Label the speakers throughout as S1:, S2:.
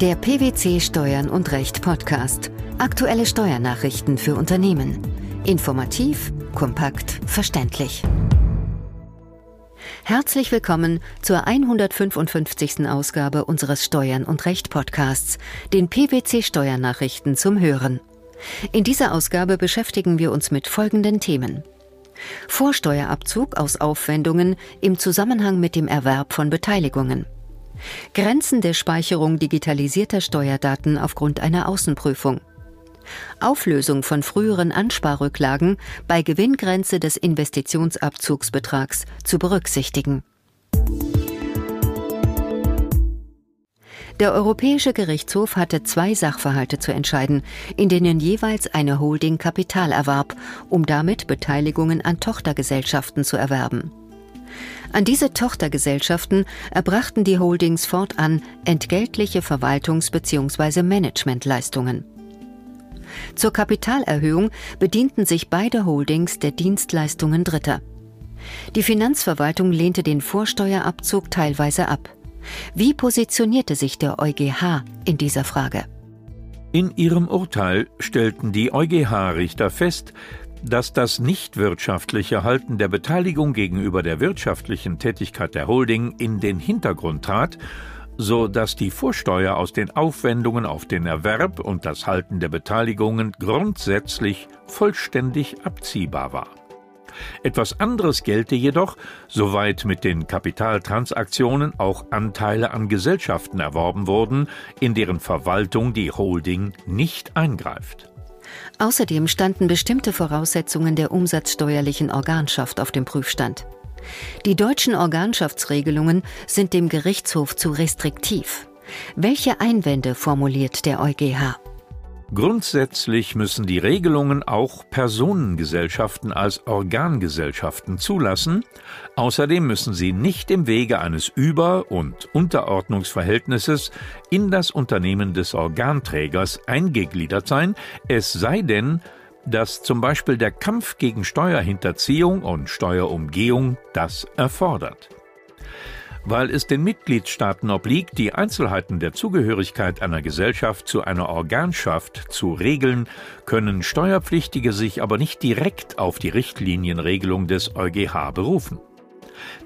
S1: Der PwC Steuern und Recht Podcast. Aktuelle Steuernachrichten für Unternehmen. Informativ, kompakt, verständlich. Herzlich willkommen zur 155. Ausgabe unseres Steuern und Recht Podcasts, den PwC Steuernachrichten zum Hören. In dieser Ausgabe beschäftigen wir uns mit folgenden Themen. Vorsteuerabzug aus Aufwendungen im Zusammenhang mit dem Erwerb von Beteiligungen. Grenzen der Speicherung digitalisierter Steuerdaten aufgrund einer Außenprüfung. Auflösung von früheren Ansparrücklagen bei Gewinngrenze des Investitionsabzugsbetrags zu berücksichtigen. Der Europäische Gerichtshof hatte zwei Sachverhalte zu entscheiden, in denen jeweils eine Holding Kapital erwarb, um damit Beteiligungen an Tochtergesellschaften zu erwerben. An diese Tochtergesellschaften erbrachten die Holdings fortan entgeltliche Verwaltungs- bzw. Managementleistungen. Zur Kapitalerhöhung bedienten sich beide Holdings der Dienstleistungen Dritter. Die Finanzverwaltung lehnte den Vorsteuerabzug teilweise ab. Wie positionierte sich der EuGH in dieser Frage?
S2: In ihrem Urteil stellten die EuGH-Richter fest, dass das nichtwirtschaftliche Halten der Beteiligung gegenüber der wirtschaftlichen Tätigkeit der Holding in den Hintergrund trat, so dass die Vorsteuer aus den Aufwendungen auf den Erwerb und das Halten der Beteiligungen grundsätzlich vollständig abziehbar war. Etwas anderes gelte jedoch, soweit mit den Kapitaltransaktionen auch Anteile an Gesellschaften erworben wurden, in deren Verwaltung die Holding nicht eingreift.
S1: Außerdem standen bestimmte Voraussetzungen der umsatzsteuerlichen Organschaft auf dem Prüfstand. Die deutschen Organschaftsregelungen sind dem Gerichtshof zu restriktiv. Welche Einwände formuliert der EuGH?
S2: Grundsätzlich müssen die Regelungen auch Personengesellschaften als Organgesellschaften zulassen, außerdem müssen sie nicht im Wege eines Über- und Unterordnungsverhältnisses in das Unternehmen des Organträgers eingegliedert sein, es sei denn, dass zum Beispiel der Kampf gegen Steuerhinterziehung und Steuerumgehung das erfordert weil es den Mitgliedstaaten obliegt, die Einzelheiten der Zugehörigkeit einer Gesellschaft zu einer Organschaft zu regeln, können Steuerpflichtige sich aber nicht direkt auf die Richtlinienregelung des EuGH berufen.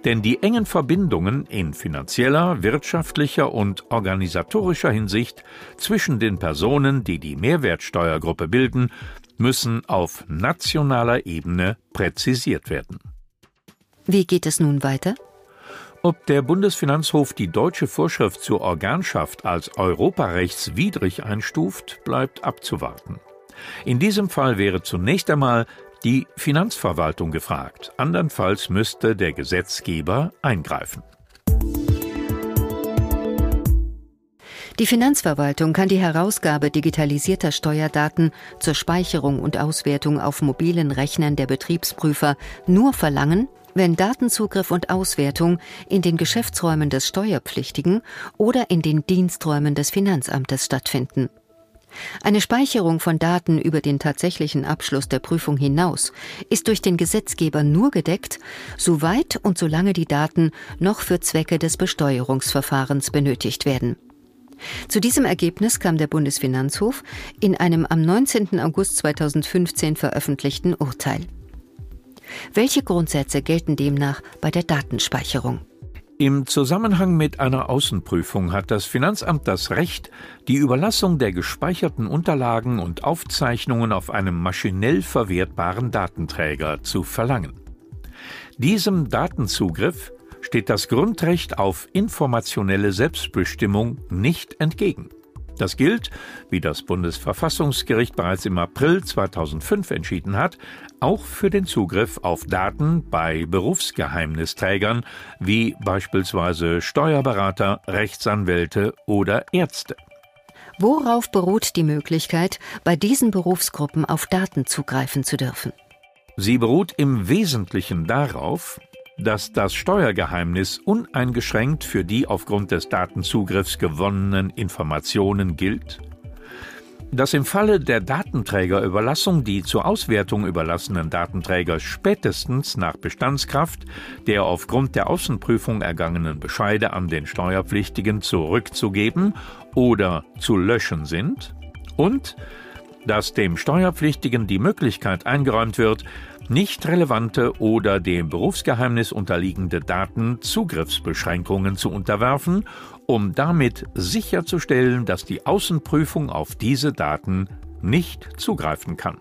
S2: Denn die engen Verbindungen in finanzieller, wirtschaftlicher und organisatorischer Hinsicht zwischen den Personen, die die Mehrwertsteuergruppe bilden, müssen auf nationaler Ebene präzisiert werden.
S1: Wie geht es nun weiter?
S2: Ob der Bundesfinanzhof die deutsche Vorschrift zur Organschaft als europarechtswidrig einstuft, bleibt abzuwarten. In diesem Fall wäre zunächst einmal die Finanzverwaltung gefragt, andernfalls müsste der Gesetzgeber eingreifen.
S1: Die Finanzverwaltung kann die Herausgabe digitalisierter Steuerdaten zur Speicherung und Auswertung auf mobilen Rechnern der Betriebsprüfer nur verlangen, wenn Datenzugriff und Auswertung in den Geschäftsräumen des Steuerpflichtigen oder in den Diensträumen des Finanzamtes stattfinden. Eine Speicherung von Daten über den tatsächlichen Abschluss der Prüfung hinaus ist durch den Gesetzgeber nur gedeckt, soweit und solange die Daten noch für Zwecke des Besteuerungsverfahrens benötigt werden. Zu diesem Ergebnis kam der Bundesfinanzhof in einem am 19. August 2015 veröffentlichten Urteil. Welche Grundsätze gelten demnach bei der Datenspeicherung?
S2: Im Zusammenhang mit einer Außenprüfung hat das Finanzamt das Recht, die Überlassung der gespeicherten Unterlagen und Aufzeichnungen auf einem maschinell verwertbaren Datenträger zu verlangen. Diesem Datenzugriff steht das Grundrecht auf informationelle Selbstbestimmung nicht entgegen. Das gilt, wie das Bundesverfassungsgericht bereits im April 2005 entschieden hat, auch für den Zugriff auf Daten bei Berufsgeheimnisträgern wie beispielsweise Steuerberater, Rechtsanwälte oder Ärzte.
S1: Worauf beruht die Möglichkeit, bei diesen Berufsgruppen auf Daten zugreifen zu dürfen?
S2: Sie beruht im Wesentlichen darauf, dass das Steuergeheimnis uneingeschränkt für die aufgrund des Datenzugriffs gewonnenen Informationen gilt, dass im Falle der Datenträgerüberlassung die zur Auswertung überlassenen Datenträger spätestens nach Bestandskraft der aufgrund der Außenprüfung ergangenen Bescheide an den Steuerpflichtigen zurückzugeben oder zu löschen sind und dass dem Steuerpflichtigen die Möglichkeit eingeräumt wird, nicht relevante oder dem Berufsgeheimnis unterliegende Daten Zugriffsbeschränkungen zu unterwerfen, um damit sicherzustellen, dass die Außenprüfung auf diese Daten nicht zugreifen kann.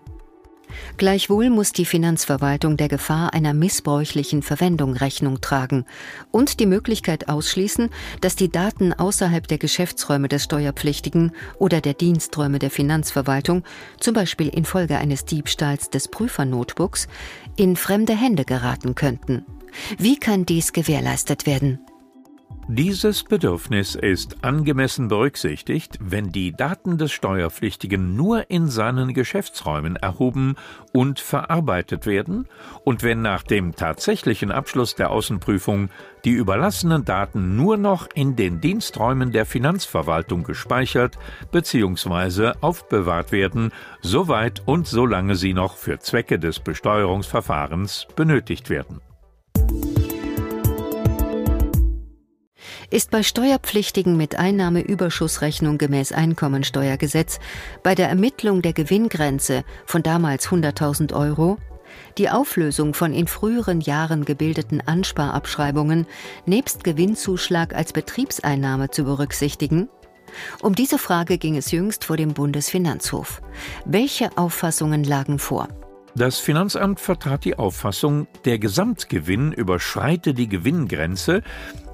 S1: Gleichwohl muss die Finanzverwaltung der Gefahr einer missbräuchlichen Verwendung Rechnung tragen und die Möglichkeit ausschließen, dass die Daten außerhalb der Geschäftsräume des Steuerpflichtigen oder der Diensträume der Finanzverwaltung, zum Beispiel infolge eines Diebstahls des Prüfernotebooks, in fremde Hände geraten könnten. Wie kann dies gewährleistet werden?
S2: Dieses Bedürfnis ist angemessen berücksichtigt, wenn die Daten des Steuerpflichtigen nur in seinen Geschäftsräumen erhoben und verarbeitet werden und wenn nach dem tatsächlichen Abschluss der Außenprüfung die überlassenen Daten nur noch in den Diensträumen der Finanzverwaltung gespeichert bzw. aufbewahrt werden, soweit und solange sie noch für Zwecke des Besteuerungsverfahrens benötigt werden.
S1: Ist bei Steuerpflichtigen mit Einnahmeüberschussrechnung gemäß Einkommensteuergesetz bei der Ermittlung der Gewinngrenze von damals 100.000 Euro die Auflösung von in früheren Jahren gebildeten Ansparabschreibungen nebst Gewinnzuschlag als Betriebseinnahme zu berücksichtigen? Um diese Frage ging es jüngst vor dem Bundesfinanzhof. Welche Auffassungen lagen vor?
S2: Das Finanzamt vertrat die Auffassung, der Gesamtgewinn überschreite die Gewinngrenze,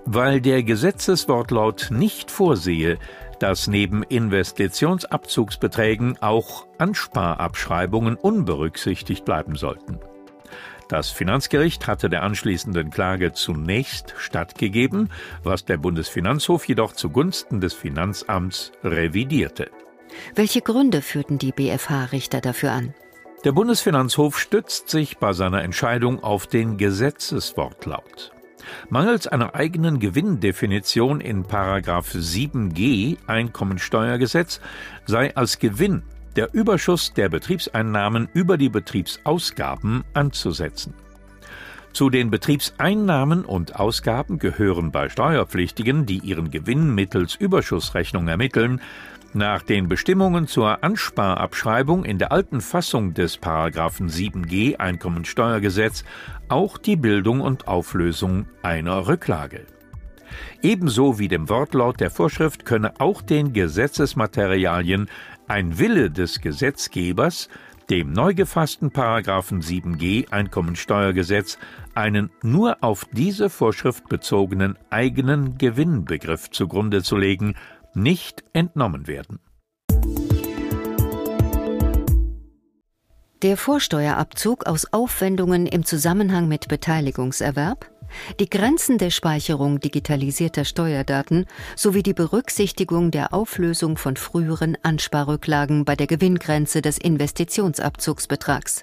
S2: weil der Gesetzeswortlaut nicht vorsehe, dass neben Investitionsabzugsbeträgen auch Ansparabschreibungen unberücksichtigt bleiben sollten. Das Finanzgericht hatte der anschließenden Klage zunächst stattgegeben, was der Bundesfinanzhof jedoch zugunsten des Finanzamts revidierte.
S1: Welche Gründe führten die BFH-Richter dafür an?
S2: Der Bundesfinanzhof stützt sich bei seiner Entscheidung auf den Gesetzeswortlaut. Mangels einer eigenen Gewinndefinition in 7g Einkommensteuergesetz sei als Gewinn der Überschuss der Betriebseinnahmen über die Betriebsausgaben anzusetzen. Zu den Betriebseinnahmen und Ausgaben gehören bei Steuerpflichtigen, die ihren Gewinn mittels Überschussrechnung ermitteln, nach den Bestimmungen zur Ansparabschreibung in der alten Fassung des Paragraphen 7g Einkommensteuergesetz auch die Bildung und Auflösung einer Rücklage. Ebenso wie dem Wortlaut der Vorschrift könne auch den Gesetzesmaterialien ein Wille des Gesetzgebers dem neu gefassten Paragraphen 7g Einkommensteuergesetz einen nur auf diese Vorschrift bezogenen eigenen Gewinnbegriff zugrunde zu legen nicht entnommen werden.
S1: Der Vorsteuerabzug aus Aufwendungen im Zusammenhang mit Beteiligungserwerb, die Grenzen der Speicherung digitalisierter Steuerdaten sowie die Berücksichtigung der Auflösung von früheren Ansparrücklagen bei der Gewinngrenze des Investitionsabzugsbetrags.